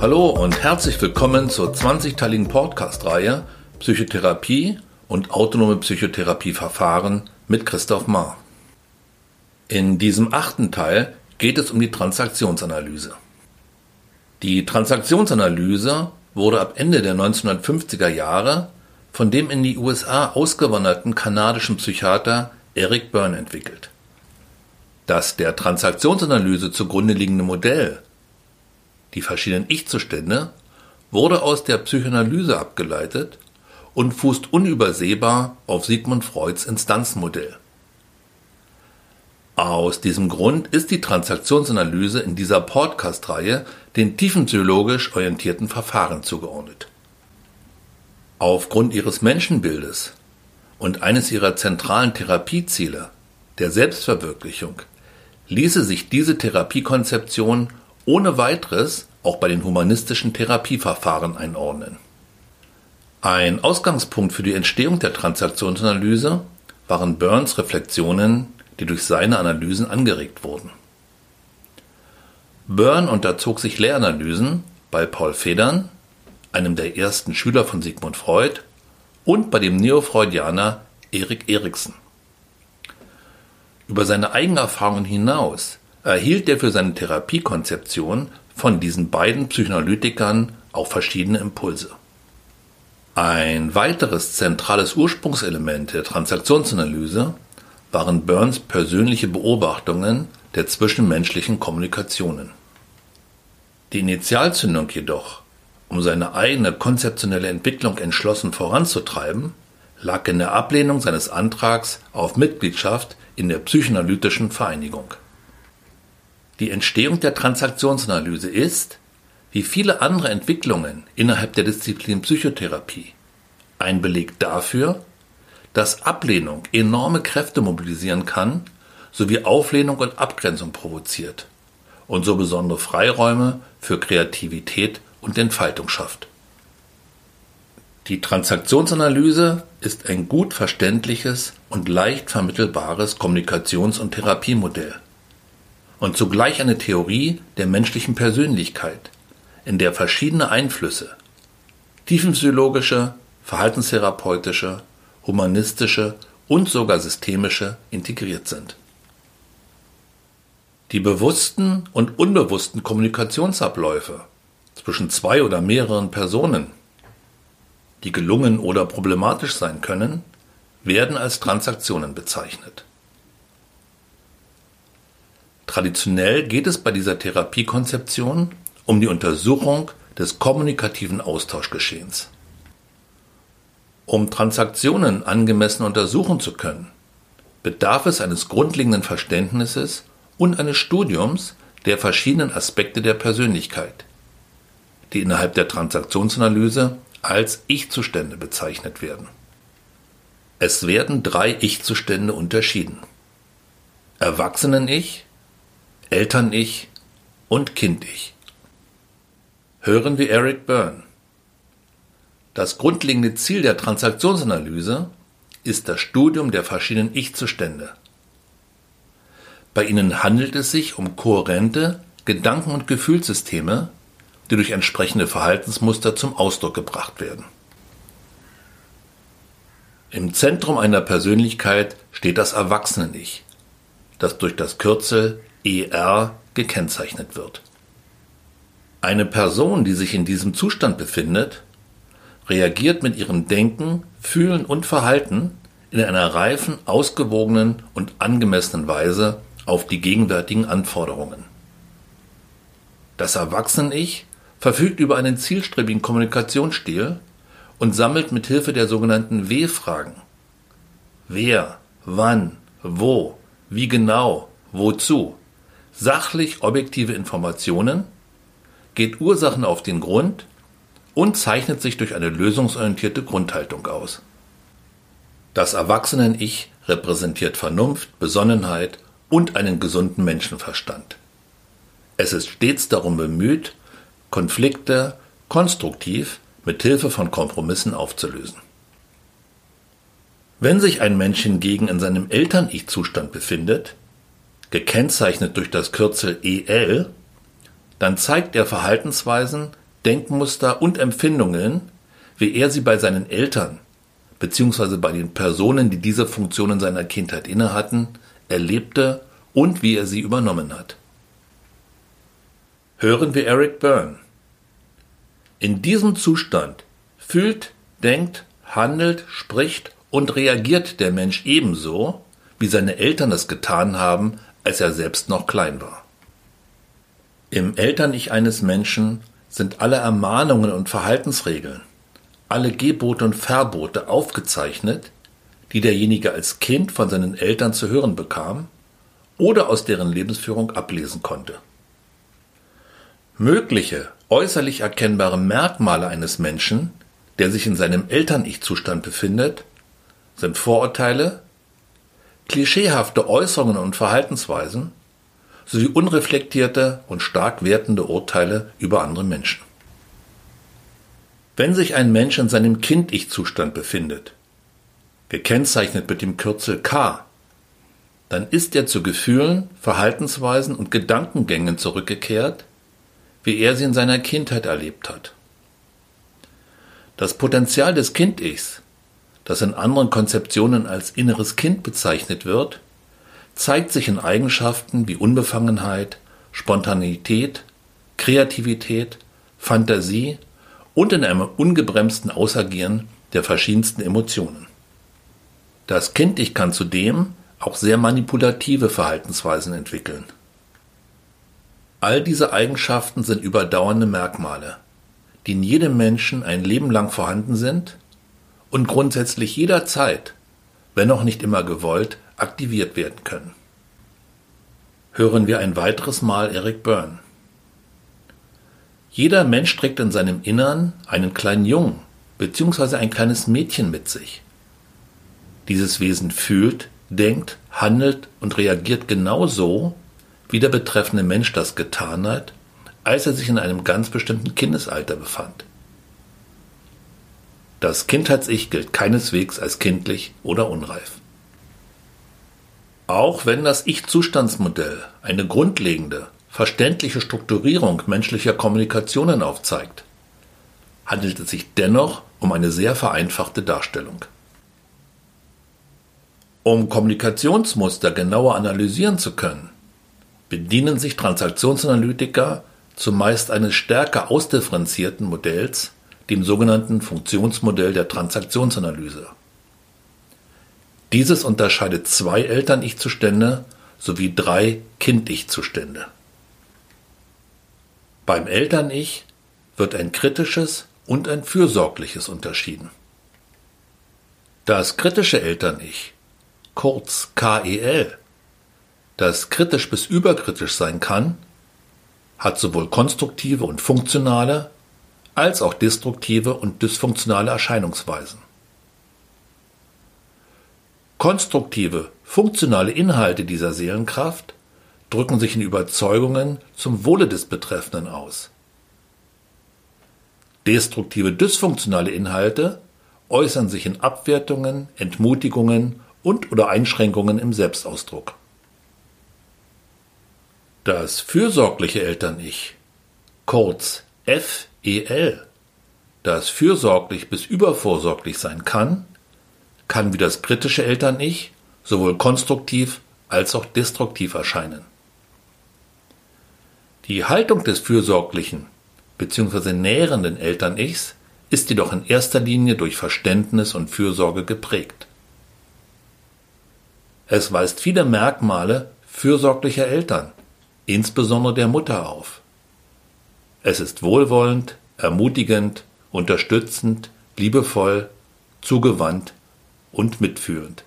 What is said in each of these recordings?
Hallo und herzlich willkommen zur 20-teiligen Podcast-Reihe Psychotherapie und autonome Psychotherapieverfahren mit Christoph Mahr. In diesem achten Teil geht es um die Transaktionsanalyse. Die Transaktionsanalyse wurde ab Ende der 1950er Jahre von dem in die USA ausgewanderten kanadischen Psychiater Eric Byrne entwickelt. Das der Transaktionsanalyse zugrunde liegende Modell, die verschiedenen Ich-Zustände, wurde aus der Psychoanalyse abgeleitet und fußt unübersehbar auf Sigmund Freuds Instanzenmodell. Aus diesem Grund ist die Transaktionsanalyse in dieser Podcast-Reihe den tiefenpsychologisch orientierten Verfahren zugeordnet. Aufgrund ihres Menschenbildes und eines ihrer zentralen Therapieziele, der Selbstverwirklichung, ließe sich diese Therapiekonzeption ohne weiteres auch bei den humanistischen Therapieverfahren einordnen. Ein Ausgangspunkt für die Entstehung der Transaktionsanalyse waren Burns Reflexionen, die durch seine Analysen angeregt wurden. Byrne unterzog sich Lehranalysen bei Paul Federn, einem der ersten Schüler von Sigmund Freud, und bei dem Neofreudianer Erik Erikson. Über seine Eigenerfahrungen hinaus erhielt er für seine Therapiekonzeption von diesen beiden Psychoanalytikern auch verschiedene Impulse. Ein weiteres zentrales Ursprungselement der Transaktionsanalyse waren Burns persönliche Beobachtungen der zwischenmenschlichen Kommunikationen. Die Initialzündung jedoch, um seine eigene konzeptionelle Entwicklung entschlossen voranzutreiben, lag in der Ablehnung seines Antrags auf Mitgliedschaft in der psychoanalytischen Vereinigung. Die Entstehung der Transaktionsanalyse ist, wie viele andere Entwicklungen innerhalb der Disziplin Psychotherapie, ein Beleg dafür, dass Ablehnung enorme Kräfte mobilisieren kann, sowie Auflehnung und Abgrenzung provoziert und so besondere Freiräume für Kreativität und Entfaltung schafft. Die Transaktionsanalyse ist ein gut verständliches und leicht vermittelbares Kommunikations- und Therapiemodell und zugleich eine Theorie der menschlichen Persönlichkeit, in der verschiedene Einflüsse, tiefenpsychologische, verhaltenstherapeutische, humanistische und sogar systemische integriert sind. Die bewussten und unbewussten Kommunikationsabläufe zwischen zwei oder mehreren Personen, die gelungen oder problematisch sein können, werden als Transaktionen bezeichnet. Traditionell geht es bei dieser Therapiekonzeption um die Untersuchung des kommunikativen Austauschgeschehens. Um Transaktionen angemessen untersuchen zu können, bedarf es eines grundlegenden Verständnisses und eines Studiums der verschiedenen Aspekte der Persönlichkeit, die innerhalb der Transaktionsanalyse als Ich-Zustände bezeichnet werden. Es werden drei Ich-Zustände unterschieden. Erwachsenen-Ich, Eltern-Ich und Kind-Ich. Hören wir Eric Byrne. Das grundlegende Ziel der Transaktionsanalyse ist das Studium der verschiedenen Ich-Zustände. Bei ihnen handelt es sich um kohärente Gedanken- und Gefühlssysteme, die durch entsprechende Verhaltensmuster zum Ausdruck gebracht werden. Im Zentrum einer Persönlichkeit steht das Erwachsenen-Ich, das durch das Kürzel ER gekennzeichnet wird. Eine Person, die sich in diesem Zustand befindet, reagiert mit ihrem Denken, Fühlen und Verhalten in einer reifen, ausgewogenen und angemessenen Weise auf die gegenwärtigen Anforderungen. Das Erwachsenen-Ich verfügt über einen zielstrebigen Kommunikationsstil und sammelt mit Hilfe der sogenannten W-Fragen Wer, wann, wo, wie genau, wozu sachlich objektive Informationen, geht Ursachen auf den Grund und zeichnet sich durch eine lösungsorientierte Grundhaltung aus. Das Erwachsenen-Ich repräsentiert Vernunft, Besonnenheit und einen gesunden Menschenverstand. Es ist stets darum bemüht, Konflikte konstruktiv mit Hilfe von Kompromissen aufzulösen. Wenn sich ein Mensch hingegen in seinem Eltern-Ich-Zustand befindet, gekennzeichnet durch das Kürzel EL, dann zeigt er Verhaltensweisen, Denkmuster und Empfindungen, wie er sie bei seinen Eltern bzw. bei den Personen, die diese Funktion in seiner Kindheit innehatten, erlebte und wie er sie übernommen hat. Hören wir Eric Byrne. In diesem Zustand fühlt, denkt, handelt, spricht und reagiert der Mensch ebenso, wie seine Eltern es getan haben, als er selbst noch klein war. Im Eltern-Ich eines Menschen sind alle Ermahnungen und Verhaltensregeln, alle Gebote und Verbote aufgezeichnet, die derjenige als Kind von seinen Eltern zu hören bekam oder aus deren Lebensführung ablesen konnte. Mögliche äußerlich erkennbare Merkmale eines Menschen, der sich in seinem Eltern-Ich-Zustand befindet, sind Vorurteile, klischeehafte Äußerungen und Verhaltensweisen sowie unreflektierte und stark wertende Urteile über andere Menschen. Wenn sich ein Mensch in seinem Kind-Ich-Zustand befindet, gekennzeichnet mit dem Kürzel K, dann ist er zu Gefühlen, Verhaltensweisen und Gedankengängen zurückgekehrt, wie er sie in seiner Kindheit erlebt hat. Das Potenzial des Kind-Ichs, das in anderen Konzeptionen als inneres Kind bezeichnet wird, zeigt sich in Eigenschaften wie Unbefangenheit, Spontanität, Kreativität, Fantasie und in einem ungebremsten Ausagieren der verschiedensten Emotionen. Das Kind-Ich kann zudem auch sehr manipulative Verhaltensweisen entwickeln. All diese Eigenschaften sind überdauernde Merkmale, die in jedem Menschen ein Leben lang vorhanden sind und grundsätzlich jederzeit, wenn auch nicht immer gewollt, aktiviert werden können. Hören wir ein weiteres Mal Eric Byrne. Jeder Mensch trägt in seinem Innern einen kleinen Jungen bzw. ein kleines Mädchen mit sich. Dieses Wesen fühlt, denkt, handelt und reagiert genau so, wie der betreffende Mensch das getan hat, als er sich in einem ganz bestimmten Kindesalter befand. Das Kindheits-Ich gilt keineswegs als kindlich oder unreif. Auch wenn das Ich-Zustandsmodell eine grundlegende, verständliche Strukturierung menschlicher Kommunikationen aufzeigt, handelt es sich dennoch um eine sehr vereinfachte Darstellung. Um Kommunikationsmuster genauer analysieren zu können, bedienen sich Transaktionsanalytiker zumeist eines stärker ausdifferenzierten Modells, dem sogenannten Funktionsmodell der Transaktionsanalyse. Dieses unterscheidet zwei Eltern-Ich-Zustände sowie drei Kind-Ich-Zustände. Beim Eltern-Ich wird ein kritisches und ein fürsorgliches unterschieden. Das kritische Eltern-Ich, kurz KEL, das kritisch bis überkritisch sein kann, hat sowohl konstruktive und funktionale als auch destruktive und dysfunktionale Erscheinungsweisen. Konstruktive, funktionale Inhalte dieser Seelenkraft drücken sich in Überzeugungen zum Wohle des Betreffenden aus. Destruktive, dysfunktionale Inhalte äußern sich in Abwertungen, Entmutigungen und oder Einschränkungen im Selbstausdruck. Das fürsorgliche Eltern-Ich, kurz FEL, das fürsorglich bis übervorsorglich sein kann, kann wie das kritische Eltern-Ich sowohl konstruktiv als auch destruktiv erscheinen. Die Haltung des fürsorglichen bzw. nährenden Eltern-Ichs ist jedoch in erster Linie durch Verständnis und Fürsorge geprägt. Es weist viele Merkmale fürsorglicher Eltern, insbesondere der Mutter auf. Es ist wohlwollend, ermutigend, unterstützend, liebevoll, zugewandt und mitfühlend.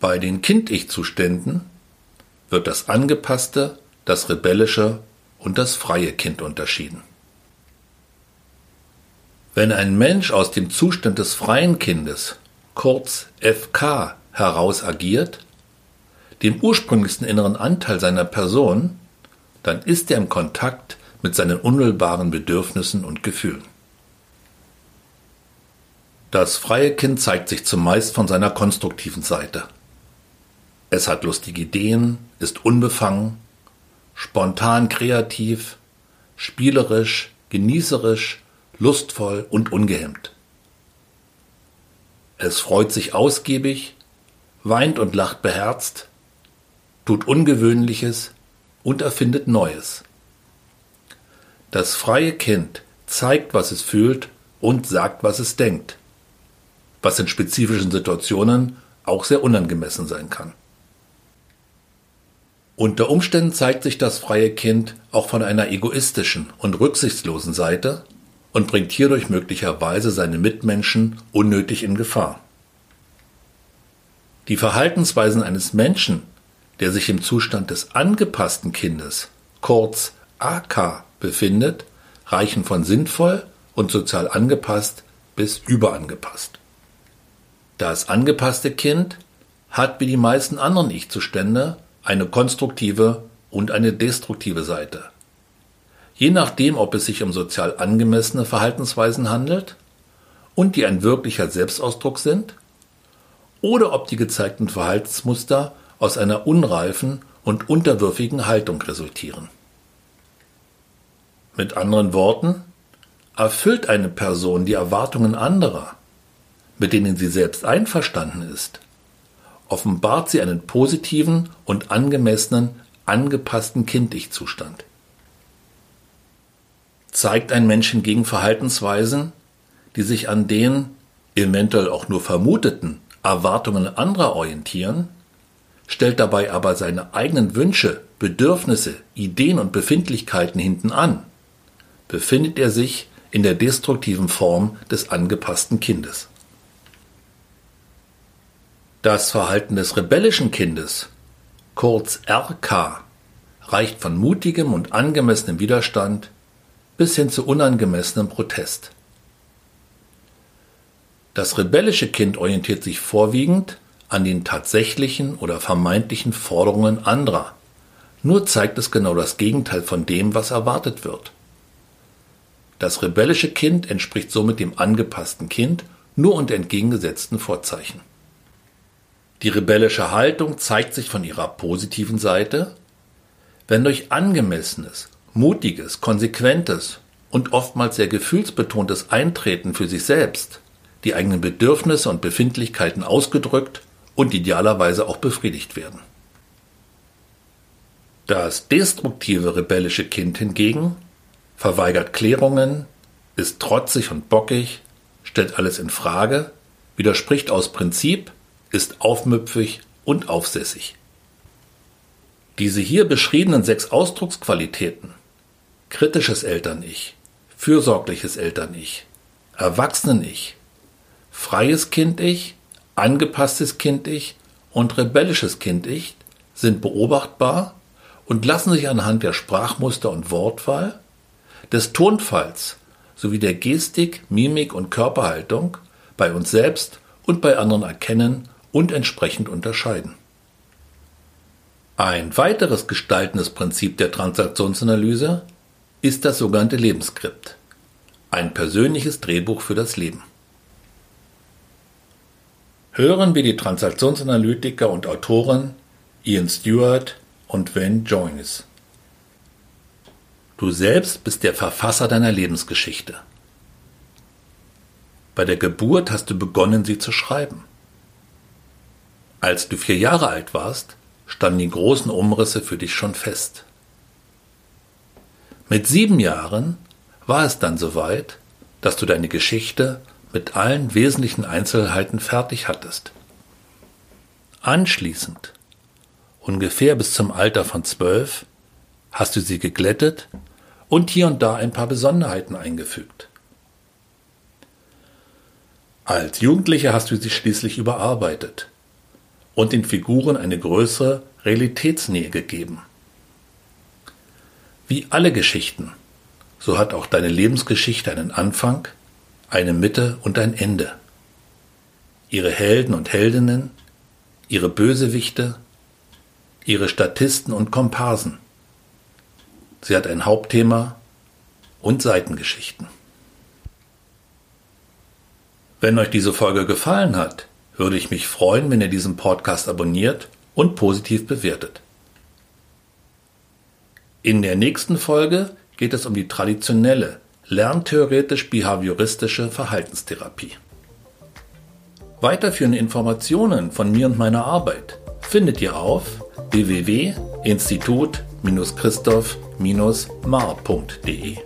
Bei den Kind-Ich-Zuständen wird das angepasste, das rebellische und das freie Kind unterschieden. Wenn ein Mensch aus dem Zustand des freien Kindes, kurz FK, heraus agiert, dem ursprünglichsten inneren Anteil seiner Person, dann ist er im Kontakt mit seinen unmittelbaren Bedürfnissen und Gefühlen. Das freie Kind zeigt sich zumeist von seiner konstruktiven Seite. Es hat lustige Ideen, ist unbefangen, spontan kreativ, spielerisch, genießerisch, lustvoll und ungehemmt. Es freut sich ausgiebig, weint und lacht beherzt, tut Ungewöhnliches und erfindet Neues. Das freie Kind zeigt, was es fühlt und sagt, was es denkt, was in spezifischen Situationen auch sehr unangemessen sein kann. Unter Umständen zeigt sich das freie Kind auch von einer egoistischen und rücksichtslosen Seite und bringt hierdurch möglicherweise seine Mitmenschen unnötig in Gefahr. Die Verhaltensweisen eines Menschen, der sich im Zustand des angepassten Kindes, kurz AK, befindet, reichen von sinnvoll und sozial angepasst bis überangepasst. Das angepasste Kind hat wie die meisten anderen Ich-Zustände eine konstruktive und eine destruktive Seite. Je nachdem, ob es sich um sozial angemessene Verhaltensweisen handelt und die ein wirklicher Selbstausdruck sind, oder ob die gezeigten Verhaltensmuster aus einer unreifen und unterwürfigen Haltung resultieren. Mit anderen Worten, erfüllt eine Person die Erwartungen anderer, mit denen sie selbst einverstanden ist, offenbart sie einen positiven und angemessenen, angepassten Kind-Ich-Zustand. Zeigt ein Mensch hingegen Verhaltensweisen, die sich an den, eventuell auch nur vermuteten, Erwartungen anderer orientieren, stellt dabei aber seine eigenen Wünsche, Bedürfnisse, Ideen und Befindlichkeiten hinten an, befindet er sich in der destruktiven Form des angepassten Kindes. Das Verhalten des rebellischen Kindes, kurz RK, reicht von mutigem und angemessenem Widerstand bis hin zu unangemessenem Protest. Das rebellische Kind orientiert sich vorwiegend an den tatsächlichen oder vermeintlichen Forderungen anderer, nur zeigt es genau das Gegenteil von dem, was erwartet wird. Das rebellische Kind entspricht somit dem angepassten Kind nur unter entgegengesetzten Vorzeichen. Die rebellische Haltung zeigt sich von ihrer positiven Seite, wenn durch angemessenes, mutiges, konsequentes und oftmals sehr gefühlsbetontes Eintreten für sich selbst die eigenen Bedürfnisse und Befindlichkeiten ausgedrückt und idealerweise auch befriedigt werden. Das destruktive rebellische Kind hingegen verweigert Klärungen, ist trotzig und bockig, stellt alles in Frage, widerspricht aus Prinzip ist aufmüpfig und aufsässig. Diese hier beschriebenen sechs Ausdrucksqualitäten kritisches Eltern-Ich, fürsorgliches Eltern-Ich, Erwachsenen-Ich, freies Kind-Ich, angepasstes Kind-Ich und rebellisches Kind-Ich sind beobachtbar und lassen sich anhand der Sprachmuster und Wortwahl, des Tonfalls sowie der Gestik, Mimik und Körperhaltung bei uns selbst und bei anderen erkennen und entsprechend unterscheiden. Ein weiteres gestaltendes Prinzip der Transaktionsanalyse ist das sogenannte Lebensskript, ein persönliches Drehbuch für das Leben. Hören wir die Transaktionsanalytiker und Autoren Ian Stewart und Wayne Joyce. Du selbst bist der Verfasser deiner Lebensgeschichte. Bei der Geburt hast du begonnen, sie zu schreiben. Als du vier Jahre alt warst, standen die großen Umrisse für dich schon fest. Mit sieben Jahren war es dann soweit, dass du deine Geschichte mit allen wesentlichen Einzelheiten fertig hattest. Anschließend, ungefähr bis zum Alter von zwölf, hast du sie geglättet und hier und da ein paar Besonderheiten eingefügt. Als Jugendlicher hast du sie schließlich überarbeitet und den Figuren eine größere Realitätsnähe gegeben. Wie alle Geschichten, so hat auch deine Lebensgeschichte einen Anfang, eine Mitte und ein Ende. Ihre Helden und Heldinnen, ihre Bösewichte, ihre Statisten und Komparsen. Sie hat ein Hauptthema und Seitengeschichten. Wenn euch diese Folge gefallen hat, würde ich mich freuen, wenn ihr diesen Podcast abonniert und positiv bewertet. In der nächsten Folge geht es um die traditionelle, lerntheoretisch-behavioristische Verhaltenstherapie. Weiterführende Informationen von mir und meiner Arbeit findet ihr auf www.institut-christoph-mar.de.